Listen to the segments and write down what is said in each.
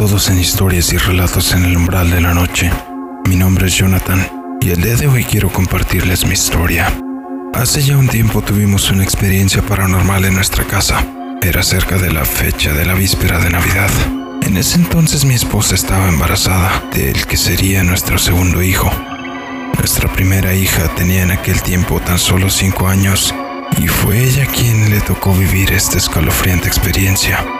todos en historias y relatos en el umbral de la noche. Mi nombre es Jonathan y el día de hoy quiero compartirles mi historia. Hace ya un tiempo tuvimos una experiencia paranormal en nuestra casa. Era cerca de la fecha de la víspera de Navidad. En ese entonces mi esposa estaba embarazada del que sería nuestro segundo hijo. Nuestra primera hija tenía en aquel tiempo tan solo cinco años y fue ella quien le tocó vivir esta escalofriante experiencia.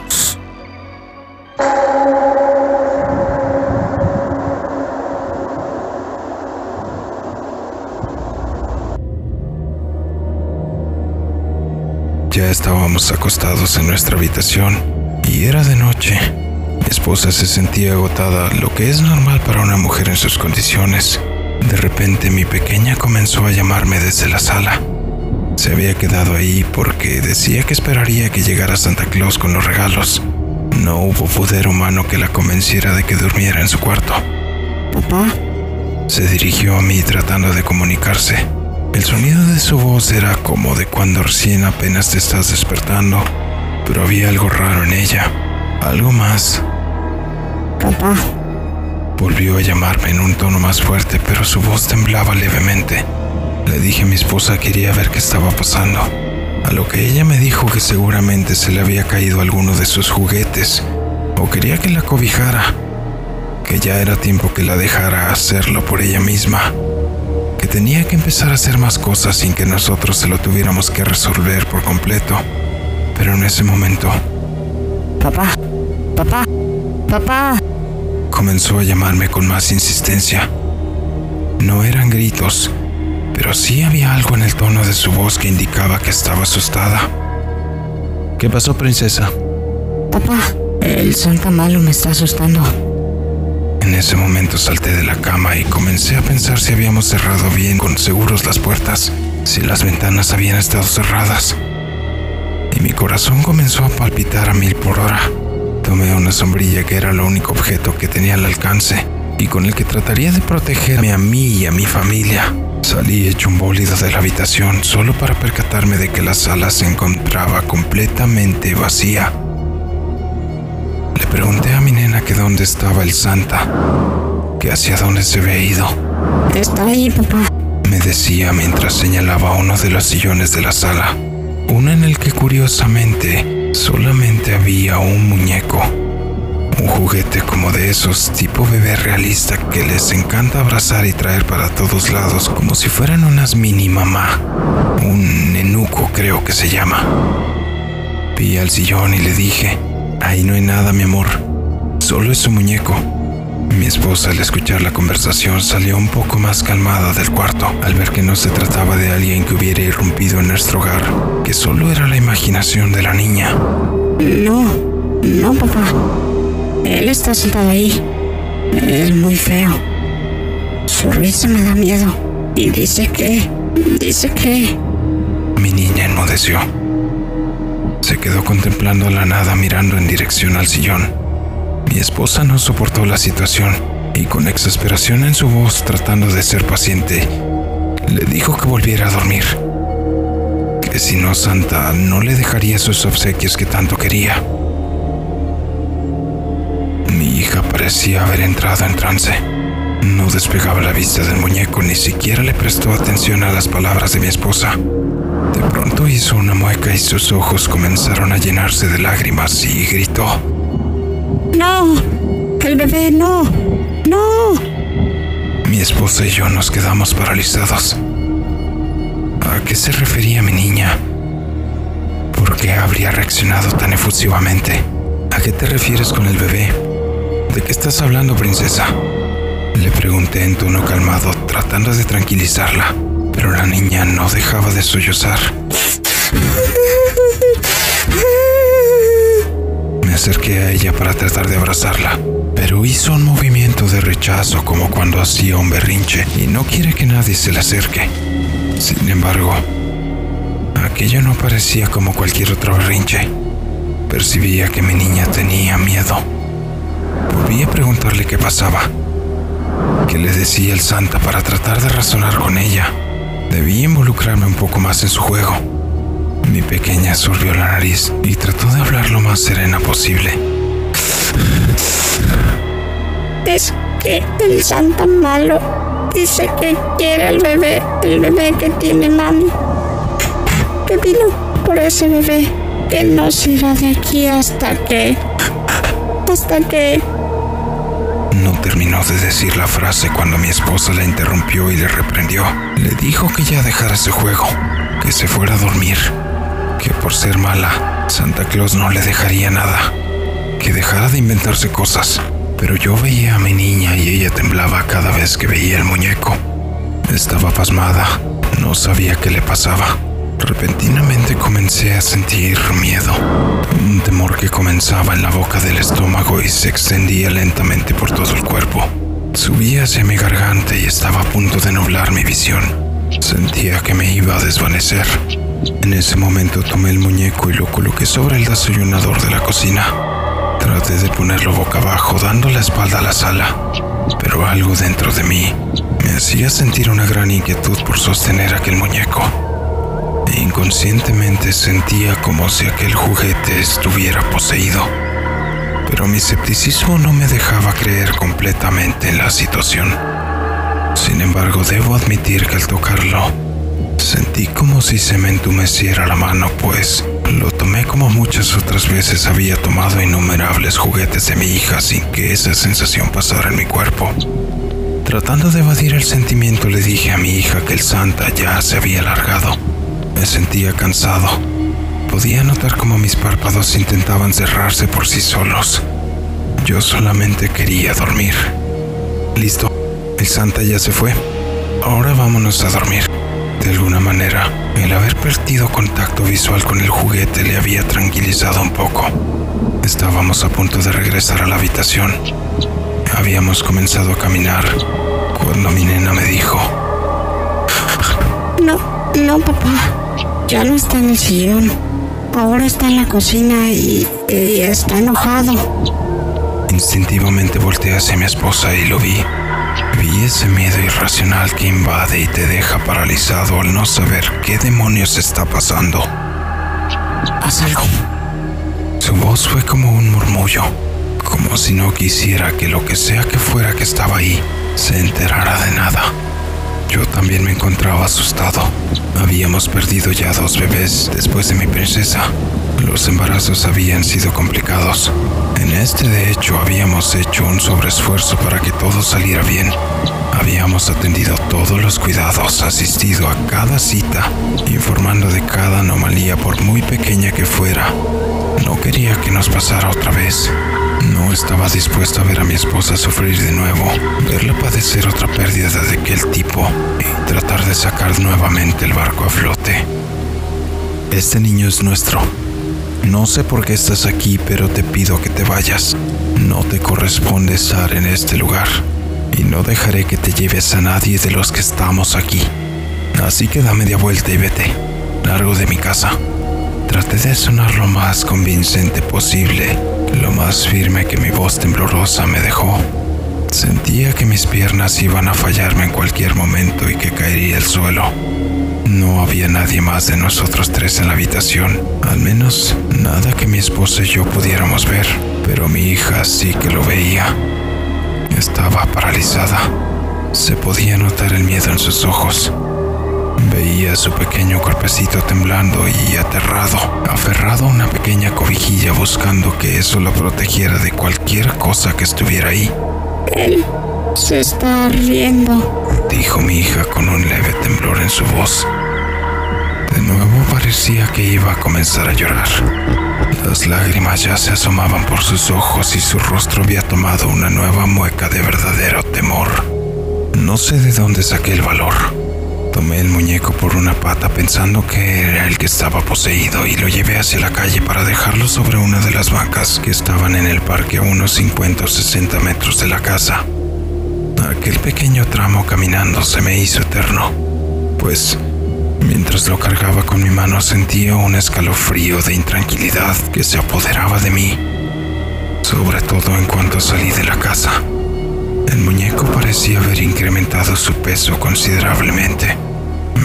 Estábamos acostados en nuestra habitación y era de noche. Mi esposa se sentía agotada, lo que es normal para una mujer en sus condiciones. De repente mi pequeña comenzó a llamarme desde la sala. Se había quedado ahí porque decía que esperaría que llegara Santa Claus con los regalos. No hubo poder humano que la convenciera de que durmiera en su cuarto. Papá, Se dirigió a mí tratando de comunicarse. El sonido de su voz era como de cuando recién apenas te estás despertando, pero había algo raro en ella. Algo más. papá, Volvió a llamarme en un tono más fuerte, pero su voz temblaba levemente. Le dije a mi esposa que quería ver qué estaba pasando, a lo que ella me dijo que seguramente se le había caído alguno de sus juguetes, o quería que la cobijara, que ya era tiempo que la dejara hacerlo por ella misma, tenía que empezar a hacer más cosas sin que nosotros se lo tuviéramos que resolver por completo. Pero en ese momento papá, papá, papá. comenzó a llamarme con más insistencia. No eran gritos, pero sí había algo en el tono de su voz que indicaba que estaba asustada. ¿Qué pasó, princesa? Papá, el Santa Malo me está asustando. En ese momento salté de la cama y comencé a pensar si habíamos cerrado bien con seguros las puertas, si las ventanas habían estado cerradas. Y mi corazón comenzó a palpitar a mil por hora. Tomé una sombrilla que era el único objeto que tenía al alcance y con el que trataría de protegerme a mí y a mi familia. Salí hecho un bólido de la habitación solo para percatarme de que la sala se encontraba completamente vacía. Pregunté a mi nena que dónde estaba el Santa, que hacia dónde se había ido. Está ahí, papá. Me decía mientras señalaba uno de los sillones de la sala, uno en el que curiosamente solamente había un muñeco, un juguete como de esos tipo bebé realista que les encanta abrazar y traer para todos lados como si fueran unas mini mamá, un nenuco creo que se llama. Vi al sillón y le dije, ahí no hay nada mi amor, solo es un muñeco. Mi esposa al escuchar la conversación salió un poco más calmada del cuarto al ver que no se trataba de alguien que hubiera irrumpido en nuestro hogar, que solo era la imaginación de la niña. No, no, papá. Él está sentado ahí. Es muy feo. Su risa me da miedo. Y dice que... Dice que... Mi niña enmudeció. Quedó contemplando la nada mirando en dirección al sillón. Mi esposa no soportó la situación y con exasperación en su voz tratando de ser paciente, le dijo que volviera a dormir. Que si no Santa no le dejaría sus obsequios que tanto quería. Mi hija parecía haber entrado en trance. No despegaba la vista del muñeco, ni siquiera le prestó atención a las palabras de mi esposa. De pronto hizo una mueca y sus ojos comenzaron a llenarse de lágrimas y gritó. No, el bebé no, no. Mi esposa y yo nos quedamos paralizados. ¿A qué se refería mi niña? ¿Por qué habría reaccionado tan efusivamente? ¿A qué te refieres con el bebé? ¿De qué estás hablando, princesa? Le pregunté en tono calmado, tratando de tranquilizarla, pero la niña no dejaba de sollozar. Me acerqué a ella para tratar de abrazarla, pero hizo un movimiento de rechazo como cuando hacía un berrinche y no quiere que nadie se le acerque. Sin embargo, Aquello no parecía como cualquier otro berrinche. Percibía que mi niña tenía miedo. Volví a preguntarle qué pasaba. ¿Qué le decía el Santa para tratar de razonar con ella? Debí involucrarme un poco más en su juego. Mi pequeña surbió la nariz y trató de hablar lo más serena posible. Es que el Santa malo dice que quiere el bebé, el bebé que tiene mami. Que vino por ese bebé, que no se irá de aquí hasta que... hasta que... No terminó de decir la frase cuando mi esposa la interrumpió y le reprendió. Le dijo que ya dejara ese juego, que se fuera a dormir, que por ser mala, Santa Claus no le dejaría nada, que dejara de inventarse cosas. Pero yo veía a mi niña y ella temblaba cada vez que veía el muñeco. Estaba pasmada, no sabía qué le pasaba. Repentinamente comencé a sentir miedo, un temor que comenzaba en la boca del estómago y se extendía lentamente por todo el cuerpo. Subía hacia mi garganta y estaba a punto de nublar mi visión. Sentía que me iba a desvanecer. En ese momento tomé el muñeco y lo coloqué sobre el desayunador de la cocina. Traté de ponerlo boca abajo, dando la espalda a la sala, pero algo dentro de mí me hacía sentir una gran inquietud por sostener aquel muñeco. Inconscientemente sentía como si aquel juguete estuviera poseído. Pero mi escepticismo no me dejaba creer completamente en la situación. Sin embargo, debo admitir que al tocarlo, sentí como si se me entumeciera la mano, pues lo tomé como muchas otras veces había tomado innumerables juguetes de mi hija sin que esa sensación pasara en mi cuerpo. Tratando de evadir el sentimiento le dije a mi hija que el Santa ya se había alargado. Me sentía cansado. Podía notar como mis párpados intentaban cerrarse por sí solos. Yo solamente quería dormir. Listo, el Santa ya se fue. Ahora vámonos a dormir. De alguna manera, el haber perdido contacto visual con el juguete le había tranquilizado un poco. Estábamos a punto de regresar a la habitación. Habíamos comenzado a caminar cuando mi nena me dijo, No, no, papá. Ya no está en el sillón. Ahora está en la cocina y, y está enojado. Instintivamente volteé hacia mi esposa y lo vi. Vi ese miedo irracional que invade y te deja paralizado al no saber qué demonios está pasando. Haz algo. Su voz fue como un murmullo, como si no quisiera que lo que sea que fuera que estaba ahí se enterara de nada. Yo también me encontraba asustado. Habíamos perdido ya dos bebés después de mi princesa. Los embarazos habían sido complicados. En este, de hecho, habíamos hecho un sobreesfuerzo para que todo saliera bien. Habíamos atendido todos los cuidados, asistido a cada cita, informando de cada anomalía por muy pequeña que fuera. No quería que nos pasara otra vez. No estaba dispuesto a ver a mi esposa sufrir de nuevo, verla padecer otra pérdida de aquel tipo y tratar de sacar nuevamente el barco a flote. Este niño es nuestro. No sé por qué estás aquí, pero te pido que te vayas. No te corresponde estar en este lugar y no dejaré que te lleves a nadie de los que estamos aquí. Así que da media vuelta y vete, largo de mi casa. Traté de sonar lo más convincente posible, lo más firme que mi voz temblorosa me dejó. Sentía que mis piernas iban a fallarme en cualquier momento y que caería al suelo. No había nadie más de nosotros tres en la habitación, al menos nada que mi esposa y yo pudiéramos ver, pero mi hija sí que lo veía. Estaba paralizada. Se podía notar el miedo en sus ojos. Veía su pequeño cuerpecito temblando y aterrado, aferrado a una pequeña cobijilla buscando que eso lo protegiera de cualquier cosa que estuviera ahí. Él se está riendo, dijo mi hija con un leve temblor en su voz. De nuevo parecía que iba a comenzar a llorar. Las lágrimas ya se asomaban por sus ojos y su rostro había tomado una nueva mueca de verdadero temor. No sé de dónde saqué el valor. Tomé el muñeco por una pata pensando que era el que estaba poseído y lo llevé hacia la calle para dejarlo sobre una de las bancas que estaban en el parque a unos 50 o 60 metros de la casa. Aquel pequeño tramo caminando se me hizo eterno, pues Mientras lo cargaba con mi mano sentía un escalofrío de intranquilidad que se apoderaba de mí, sobre todo en cuanto salí de la casa. El muñeco parecía haber incrementado su peso considerablemente.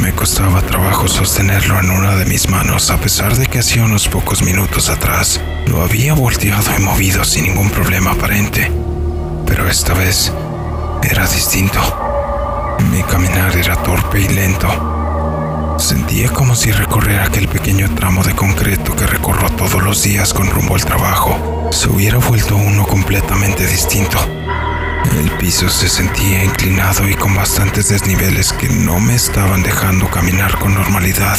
Me costaba trabajo sostenerlo en una de mis manos a pesar de que hacía unos pocos minutos atrás lo había volteado y movido sin ningún problema aparente. Pero esta vez era distinto. Mi caminar era torpe y lento. Sentía como si recorrer aquel pequeño tramo de concreto que recorro todos los días con rumbo al trabajo se hubiera vuelto uno completamente distinto. El piso se sentía inclinado y con bastantes desniveles que no me estaban dejando caminar con normalidad.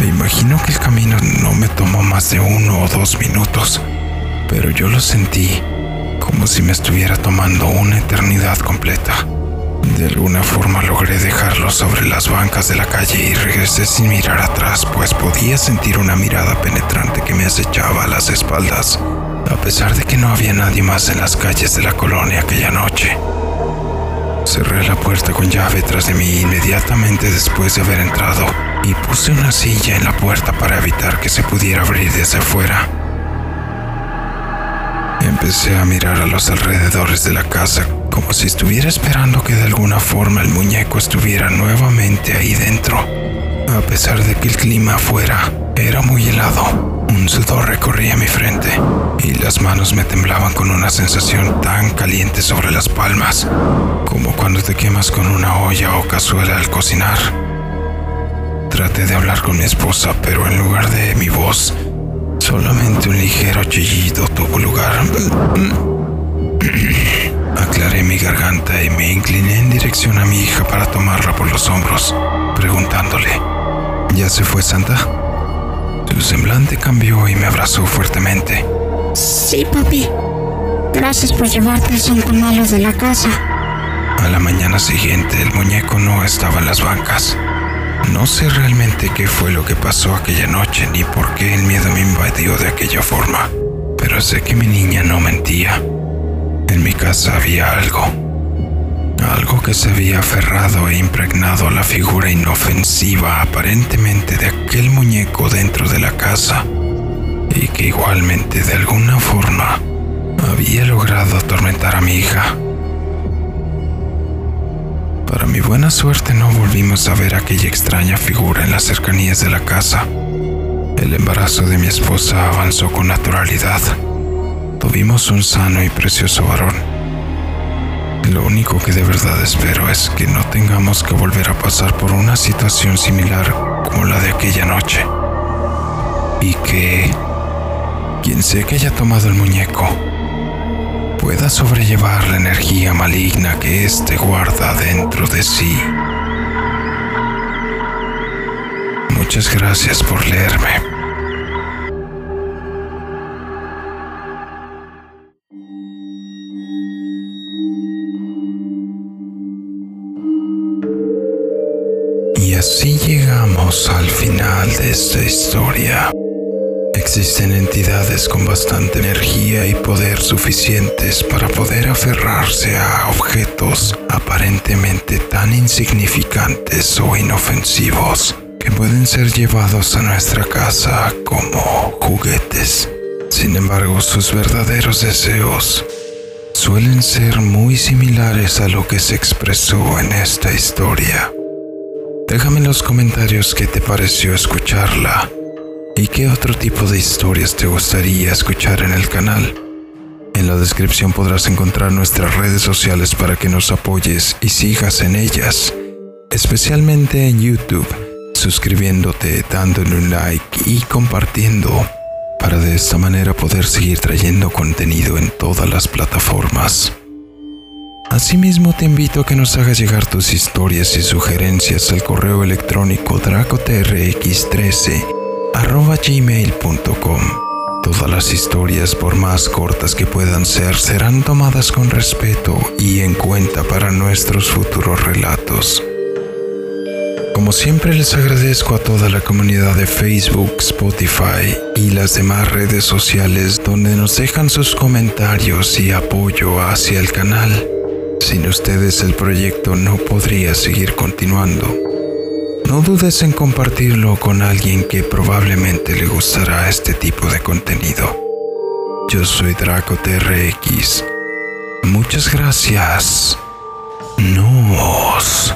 Me imagino que el camino no me tomó más de uno o dos minutos, pero yo lo sentí como si me estuviera tomando una eternidad completa. De alguna forma logré dejarlo sobre las bancas de la calle y regresé sin mirar atrás, pues podía sentir una mirada penetrante que me acechaba a las espaldas, a pesar de que no había nadie más en las calles de la colonia aquella noche. Cerré la puerta con llave tras de mí inmediatamente después de haber entrado y puse una silla en la puerta para evitar que se pudiera abrir desde afuera. Empecé a mirar a los alrededores de la casa como si estuviera esperando que de alguna forma el muñeco estuviera nuevamente ahí dentro. A pesar de que el clima afuera era muy helado, un sudor recorría mi frente y las manos me temblaban con una sensación tan caliente sobre las palmas, como cuando te quemas con una olla o cazuela al cocinar. Traté de hablar con mi esposa, pero en lugar de mi voz, solamente un ligero chillido tuvo lugar. Aclaré mi garganta y me incliné en dirección a mi hija para tomarla por los hombros, preguntándole, ¿ya se fue Santa? Su semblante cambió y me abrazó fuertemente. Sí, papi. Gracias por llevarte el santo malo de la casa. A la mañana siguiente el muñeco no estaba en las bancas. No sé realmente qué fue lo que pasó aquella noche ni por qué el miedo me invadió de aquella forma, pero sé que mi niña no mentía. En mi casa había algo. Algo que se había aferrado e impregnado a la figura inofensiva aparentemente de aquel muñeco dentro de la casa y que igualmente de alguna forma había logrado atormentar a mi hija. Para mi buena suerte no volvimos a ver aquella extraña figura en las cercanías de la casa. El embarazo de mi esposa avanzó con naturalidad. Tuvimos un sano y precioso varón. Lo único que de verdad espero es que no tengamos que volver a pasar por una situación similar como la de aquella noche. Y que quien sea que haya tomado el muñeco pueda sobrellevar la energía maligna que éste guarda dentro de sí. Muchas gracias por leerme. Al final de esta historia. Existen entidades con bastante energía y poder suficientes para poder aferrarse a objetos aparentemente tan insignificantes o inofensivos que pueden ser llevados a nuestra casa como juguetes. Sin embargo, sus verdaderos deseos suelen ser muy similares a lo que se expresó en esta historia. Déjame en los comentarios qué te pareció escucharla y qué otro tipo de historias te gustaría escuchar en el canal. En la descripción podrás encontrar nuestras redes sociales para que nos apoyes y sigas en ellas, especialmente en YouTube, suscribiéndote, dándole un like y compartiendo, para de esta manera poder seguir trayendo contenido en todas las plataformas. Asimismo te invito a que nos hagas llegar tus historias y sugerencias al correo electrónico dracotrx13 arroba gmail.com. Todas las historias, por más cortas que puedan ser, serán tomadas con respeto y en cuenta para nuestros futuros relatos. Como siempre les agradezco a toda la comunidad de Facebook, Spotify y las demás redes sociales donde nos dejan sus comentarios y apoyo hacia el canal. Sin ustedes el proyecto no podría seguir continuando. no dudes en compartirlo con alguien que probablemente le gustará este tipo de contenido. Yo soy Draco TRX. Muchas gracias. Nos.